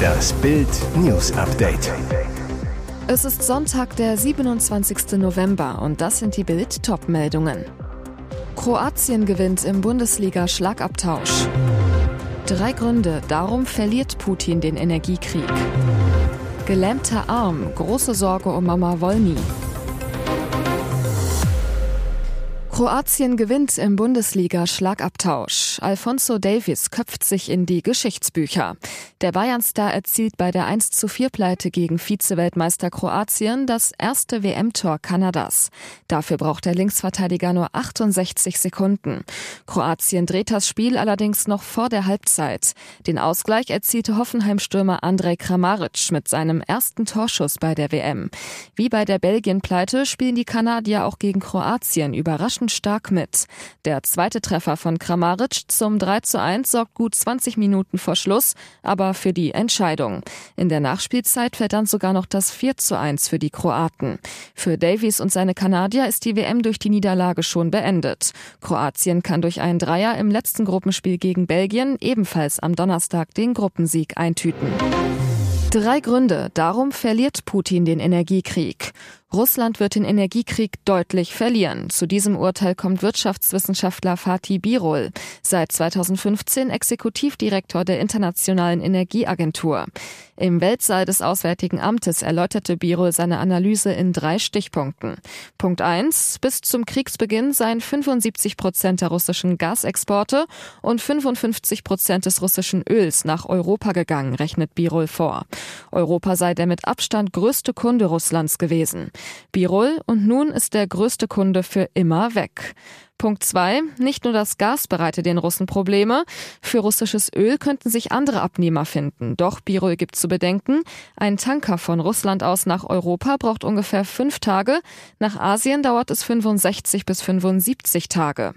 Das Bild News Update. Es ist Sonntag, der 27. November und das sind die Bild Topmeldungen. Kroatien gewinnt im Bundesliga Schlagabtausch. Drei Gründe, darum verliert Putin den Energiekrieg. Gelähmter Arm, große Sorge um Mama Wolny. Kroatien gewinnt im Alfonso Davies köpft sich in die Geschichtsbücher. Der Bayern-Star erzielt bei der 1 zu 4 Pleite gegen Vize-Weltmeister Kroatien das erste WM-Tor Kanadas. Dafür braucht der Linksverteidiger nur 68 Sekunden. Kroatien dreht das Spiel allerdings noch vor der Halbzeit. Den Ausgleich erzielte Hoffenheim-Stürmer Andrej Kramaric mit seinem ersten Torschuss bei der WM. Wie bei der Belgien-Pleite spielen die Kanadier auch gegen Kroatien überraschend stark mit. Der zweite Treffer von Kramaric zum 3 zu 1 sorgt gut 20 Minuten vor Schluss, aber für die Entscheidung. In der Nachspielzeit fällt dann sogar noch das 4 zu 1 für die Kroaten. Für Davies und seine Kanadier ist die WM durch die Niederlage schon beendet. Kroatien kann durch einen Dreier im letzten Gruppenspiel gegen Belgien ebenfalls am Donnerstag den Gruppensieg eintüten. Drei Gründe, darum verliert Putin den Energiekrieg. Russland wird den Energiekrieg deutlich verlieren. Zu diesem Urteil kommt Wirtschaftswissenschaftler Fatih Birol, seit 2015 Exekutivdirektor der Internationalen Energieagentur. Im Weltsaal des Auswärtigen Amtes erläuterte Birol seine Analyse in drei Stichpunkten. Punkt eins: Bis zum Kriegsbeginn seien 75 Prozent der russischen Gasexporte und 55 Prozent des russischen Öls nach Europa gegangen, rechnet Birol vor. Europa sei der mit Abstand größte Kunde Russlands gewesen. Birol und nun ist der größte Kunde für immer weg. Punkt zwei: Nicht nur das Gas bereitet den Russen Probleme. Für russisches Öl könnten sich andere Abnehmer finden. Doch Birol gibt zu bedenken, ein Tanker von Russland aus nach Europa braucht ungefähr fünf Tage. Nach Asien dauert es 65 bis 75 Tage.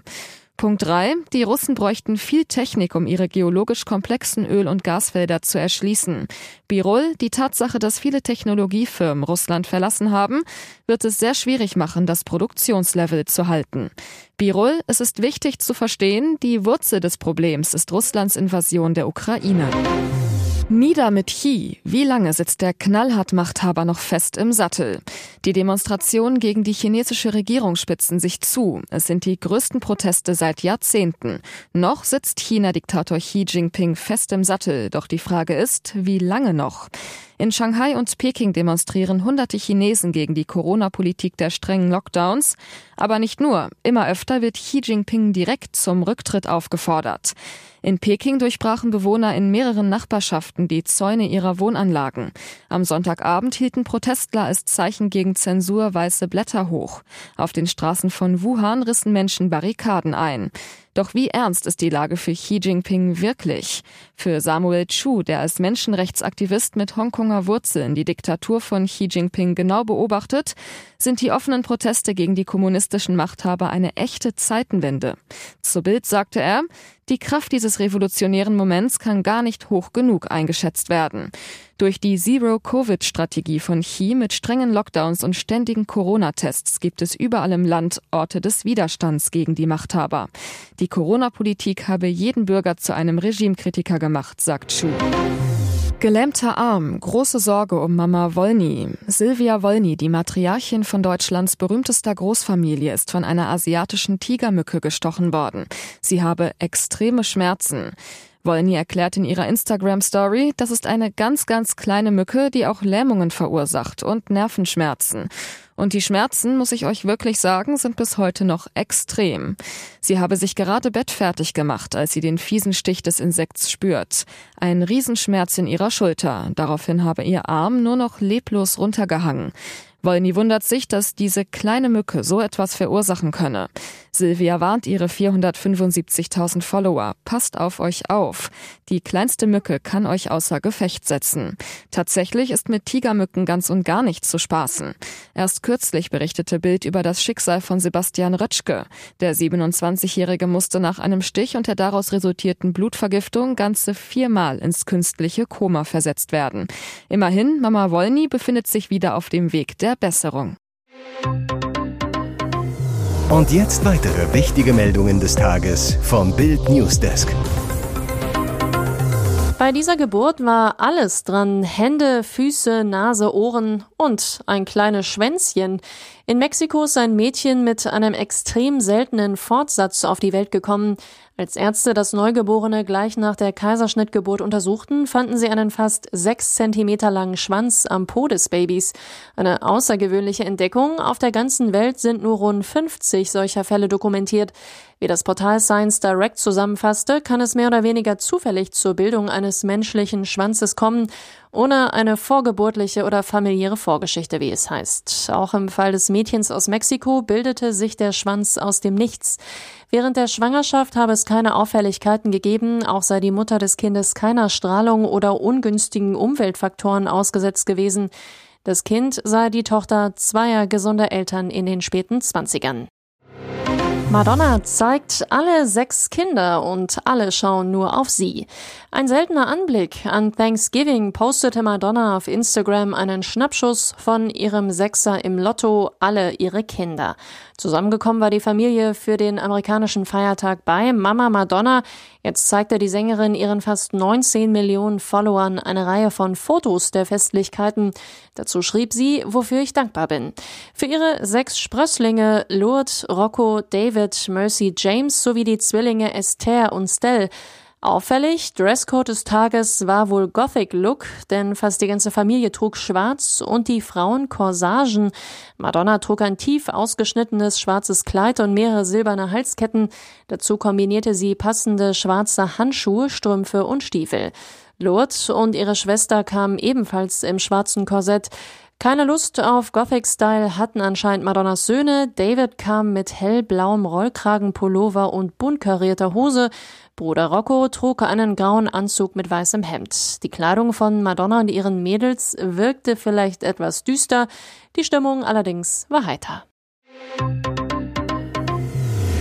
Punkt 3. Die Russen bräuchten viel Technik, um ihre geologisch komplexen Öl- und Gasfelder zu erschließen. Birol, die Tatsache, dass viele Technologiefirmen Russland verlassen haben, wird es sehr schwierig machen, das Produktionslevel zu halten. Birol, es ist wichtig zu verstehen, die Wurzel des Problems ist Russlands Invasion der Ukraine. Nieder mit Chi. Wie lange sitzt der Knallhart-Machthaber noch fest im Sattel? Die Demonstrationen gegen die chinesische Regierung spitzen sich zu. Es sind die größten Proteste seit Jahrzehnten. Noch sitzt China-Diktator Xi Jinping fest im Sattel. Doch die Frage ist, wie lange noch? In Shanghai und Peking demonstrieren hunderte Chinesen gegen die Corona-Politik der strengen Lockdowns. Aber nicht nur. Immer öfter wird Xi Jinping direkt zum Rücktritt aufgefordert. In Peking durchbrachen Bewohner in mehreren Nachbarschaften die Zäune ihrer Wohnanlagen. Am Sonntagabend hielten Protestler als Zeichen gegen Zensur weiße Blätter hoch. Auf den Straßen von Wuhan rissen Menschen Barrikaden ein. Doch wie ernst ist die Lage für Xi Jinping wirklich? Für Samuel Chu, der als Menschenrechtsaktivist mit Hongkonger Wurzeln die Diktatur von Xi Jinping genau beobachtet, sind die offenen Proteste gegen die kommunistischen Machthaber eine echte Zeitenwende. Zu Bild sagte er, die Kraft dieses revolutionären Moments kann gar nicht hoch genug eingeschätzt werden. Durch die Zero-Covid-Strategie von Xi mit strengen Lockdowns und ständigen Corona-Tests gibt es überall im Land Orte des Widerstands gegen die Machthaber. Die Corona-Politik habe jeden Bürger zu einem Regimekritiker gemacht, sagt Chu. Gelähmter Arm, große Sorge um Mama Wolny. Silvia Wolny, die Matriarchin von Deutschlands berühmtester Großfamilie, ist von einer asiatischen Tigermücke gestochen worden. Sie habe extreme Schmerzen. Wolny erklärt in ihrer Instagram-Story, das ist eine ganz, ganz kleine Mücke, die auch Lähmungen verursacht und Nervenschmerzen. Und die Schmerzen, muss ich euch wirklich sagen, sind bis heute noch extrem. Sie habe sich gerade bettfertig gemacht, als sie den fiesen Stich des Insekts spürt. Ein Riesenschmerz in ihrer Schulter. Daraufhin habe ihr Arm nur noch leblos runtergehangen. Wolny wundert sich, dass diese kleine Mücke so etwas verursachen könne. Silvia warnt ihre 475.000 Follower. Passt auf euch auf. Die kleinste Mücke kann euch außer Gefecht setzen. Tatsächlich ist mit Tigermücken ganz und gar nicht zu spaßen. Erst kürzlich berichtete Bild über das Schicksal von Sebastian Rötschke. Der 27-Jährige musste nach einem Stich und der daraus resultierten Blutvergiftung ganze viermal ins künstliche Koma versetzt werden. Immerhin, Mama Wolny befindet sich wieder auf dem Weg der Besserung. Und jetzt weitere wichtige Meldungen des Tages vom Bild Newsdesk. Bei dieser Geburt war alles dran. Hände, Füße, Nase, Ohren und ein kleines Schwänzchen. In Mexiko ist ein Mädchen mit einem extrem seltenen Fortsatz auf die Welt gekommen. Als Ärzte das Neugeborene gleich nach der Kaiserschnittgeburt untersuchten, fanden sie einen fast sechs Zentimeter langen Schwanz am Po des Babys. Eine außergewöhnliche Entdeckung. Auf der ganzen Welt sind nur rund 50 solcher Fälle dokumentiert. Wie das Portal Science Direct zusammenfasste, kann es mehr oder weniger zufällig zur Bildung eines menschlichen Schwanzes kommen, ohne eine vorgeburtliche oder familiäre Vorgeschichte, wie es heißt. Auch im Fall des Mädchens aus Mexiko bildete sich der Schwanz aus dem Nichts. Während der Schwangerschaft habe es keine Auffälligkeiten gegeben, auch sei die Mutter des Kindes keiner Strahlung oder ungünstigen Umweltfaktoren ausgesetzt gewesen. Das Kind sei die Tochter zweier gesunder Eltern in den späten Zwanzigern. Madonna zeigt alle sechs Kinder und alle schauen nur auf sie. Ein seltener Anblick. An Thanksgiving postete Madonna auf Instagram einen Schnappschuss von ihrem Sechser im Lotto, alle ihre Kinder. Zusammengekommen war die Familie für den amerikanischen Feiertag bei Mama Madonna. Jetzt zeigte die Sängerin ihren fast 19 Millionen Followern eine Reihe von Fotos der Festlichkeiten. Dazu schrieb sie, wofür ich dankbar bin. Für ihre sechs Sprösslinge Lourdes, Rocco, David, Mercy, James sowie die Zwillinge Esther und Stell Auffällig, Dresscode des Tages war wohl Gothic Look, denn fast die ganze Familie trug schwarz und die Frauen Corsagen. Madonna trug ein tief ausgeschnittenes schwarzes Kleid und mehrere silberne Halsketten. Dazu kombinierte sie passende schwarze Handschuhe, Strümpfe und Stiefel. Lourdes und ihre Schwester kamen ebenfalls im schwarzen Korsett. Keine Lust auf Gothic-Style hatten anscheinend Madonnas Söhne. David kam mit hellblauem Rollkragenpullover und bunt karierter Hose. Bruder Rocco trug einen grauen Anzug mit weißem Hemd. Die Kleidung von Madonna und ihren Mädels wirkte vielleicht etwas düster, die Stimmung allerdings war heiter.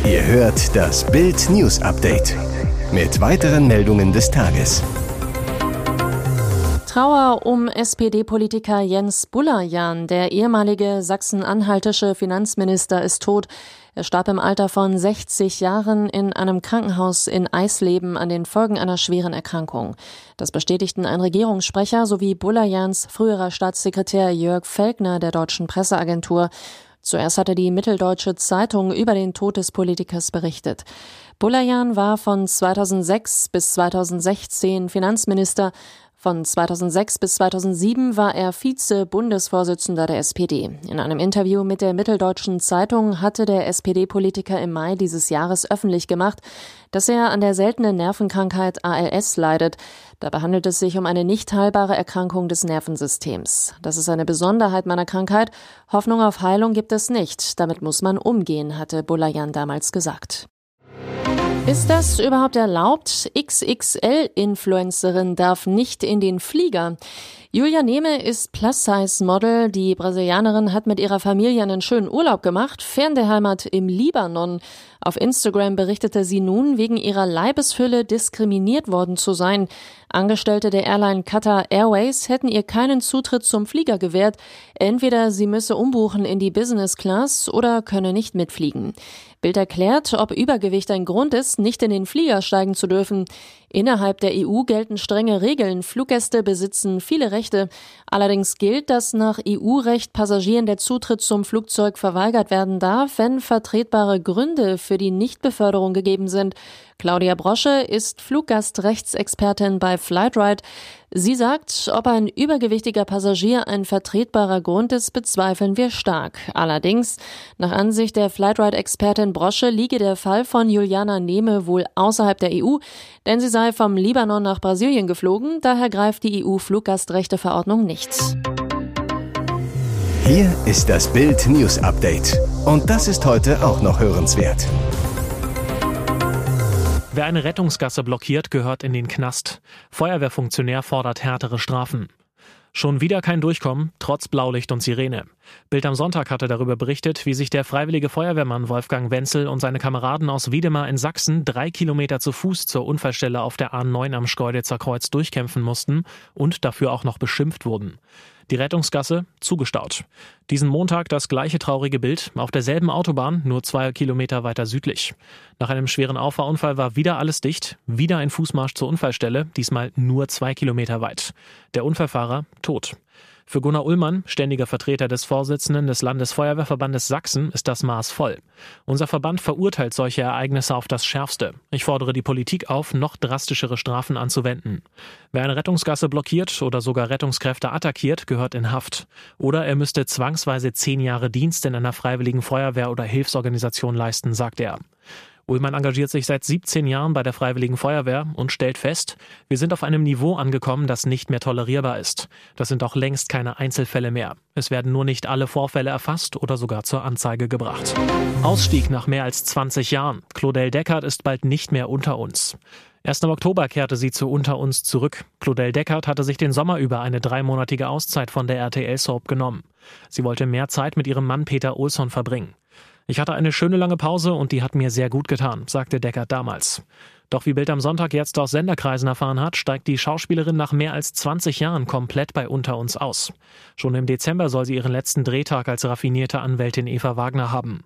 Ihr hört das Bild News Update mit weiteren Meldungen des Tages. Trauer um SPD-Politiker Jens Bullerjan. Der ehemalige sachsen-anhaltische Finanzminister ist tot. Er starb im Alter von 60 Jahren in einem Krankenhaus in Eisleben an den Folgen einer schweren Erkrankung. Das bestätigten ein Regierungssprecher sowie Bullerjans früherer Staatssekretär Jörg Felkner der deutschen Presseagentur. Zuerst hatte die Mitteldeutsche Zeitung über den Tod des Politikers berichtet. Bulayan war von 2006 bis 2016 Finanzminister. Von 2006 bis 2007 war er Vize-Bundesvorsitzender der SPD. In einem Interview mit der Mitteldeutschen Zeitung hatte der SPD-Politiker im Mai dieses Jahres öffentlich gemacht, dass er an der seltenen Nervenkrankheit ALS leidet. Dabei handelt es sich um eine nicht heilbare Erkrankung des Nervensystems. Das ist eine Besonderheit meiner Krankheit. Hoffnung auf Heilung gibt es nicht. Damit muss man umgehen, hatte Bulayan damals gesagt. Ist das überhaupt erlaubt? XXL-Influencerin darf nicht in den Flieger. Julia Nehme ist Plus-Size-Model. Die Brasilianerin hat mit ihrer Familie einen schönen Urlaub gemacht, fern der Heimat im Libanon. Auf Instagram berichtete sie nun, wegen ihrer Leibesfülle diskriminiert worden zu sein. Angestellte der Airline Qatar Airways hätten ihr keinen Zutritt zum Flieger gewährt. Entweder sie müsse umbuchen in die Business Class oder könne nicht mitfliegen. Bild erklärt, ob Übergewicht ein Grund ist, nicht in den Flieger steigen zu dürfen. Innerhalb der EU gelten strenge Regeln. Fluggäste besitzen viele Rechte. Allerdings gilt, dass nach EU-Recht Passagieren der Zutritt zum Flugzeug verweigert werden darf, wenn vertretbare Gründe für die Nichtbeförderung gegeben sind. Claudia Brosche ist Fluggastrechtsexpertin bei Flightride. Sie sagt, ob ein übergewichtiger Passagier ein vertretbarer Grund ist, bezweifeln wir stark. Allerdings, nach Ansicht der Flightride-Expertin Brosche liege der Fall von Juliana Nehme wohl außerhalb der EU, denn sie sei vom Libanon nach Brasilien geflogen, daher greift die EU-Fluggastrechteverordnung nicht. Hier ist das Bild News Update. Und das ist heute auch noch hörenswert. Wer eine Rettungsgasse blockiert, gehört in den Knast. Feuerwehrfunktionär fordert härtere Strafen. Schon wieder kein Durchkommen, trotz Blaulicht und Sirene. Bild am Sonntag hatte darüber berichtet, wie sich der freiwillige Feuerwehrmann Wolfgang Wenzel und seine Kameraden aus Wiedemar in Sachsen drei Kilometer zu Fuß zur Unfallstelle auf der A9 am Schkeuditzer Kreuz durchkämpfen mussten und dafür auch noch beschimpft wurden. Die Rettungsgasse zugestaut. Diesen Montag das gleiche traurige Bild auf derselben Autobahn, nur zwei Kilometer weiter südlich. Nach einem schweren Auffahrunfall war wieder alles dicht, wieder ein Fußmarsch zur Unfallstelle, diesmal nur zwei Kilometer weit. Der Unfallfahrer tot. Für Gunnar Ullmann, ständiger Vertreter des Vorsitzenden des Landesfeuerwehrverbandes Sachsen, ist das Maß voll. Unser Verband verurteilt solche Ereignisse auf das Schärfste. Ich fordere die Politik auf, noch drastischere Strafen anzuwenden. Wer eine Rettungsgasse blockiert oder sogar Rettungskräfte attackiert, gehört in Haft. Oder er müsste zwangsweise zehn Jahre Dienst in einer freiwilligen Feuerwehr oder Hilfsorganisation leisten, sagt er. Ullmann engagiert sich seit 17 Jahren bei der Freiwilligen Feuerwehr und stellt fest, wir sind auf einem Niveau angekommen, das nicht mehr tolerierbar ist. Das sind auch längst keine Einzelfälle mehr. Es werden nur nicht alle Vorfälle erfasst oder sogar zur Anzeige gebracht. Ausstieg nach mehr als 20 Jahren. Claudel Deckert ist bald nicht mehr unter uns. Erst im Oktober kehrte sie zu Unter uns zurück. Claudel Deckert hatte sich den Sommer über eine dreimonatige Auszeit von der RTL-Soap genommen. Sie wollte mehr Zeit mit ihrem Mann Peter Olsson verbringen. Ich hatte eine schöne lange Pause und die hat mir sehr gut getan, sagte Deckert damals. Doch wie Bild am Sonntag jetzt aus Senderkreisen erfahren hat, steigt die Schauspielerin nach mehr als 20 Jahren komplett bei Unter uns aus. Schon im Dezember soll sie ihren letzten Drehtag als raffinierte Anwältin Eva Wagner haben.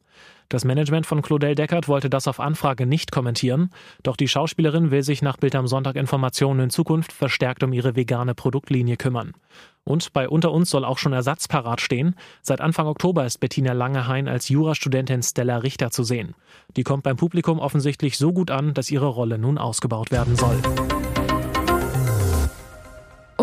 Das Management von Claudel Deckert wollte das auf Anfrage nicht kommentieren, doch die Schauspielerin will sich nach Bild am Sonntag Informationen in Zukunft verstärkt um ihre vegane Produktlinie kümmern. Und bei Unter uns soll auch schon Ersatz parat stehen. Seit Anfang Oktober ist Bettina Langehain als Jurastudentin Stella Richter zu sehen. Die kommt beim Publikum offensichtlich so gut an, dass ihre Rolle nun ausgebaut werden soll.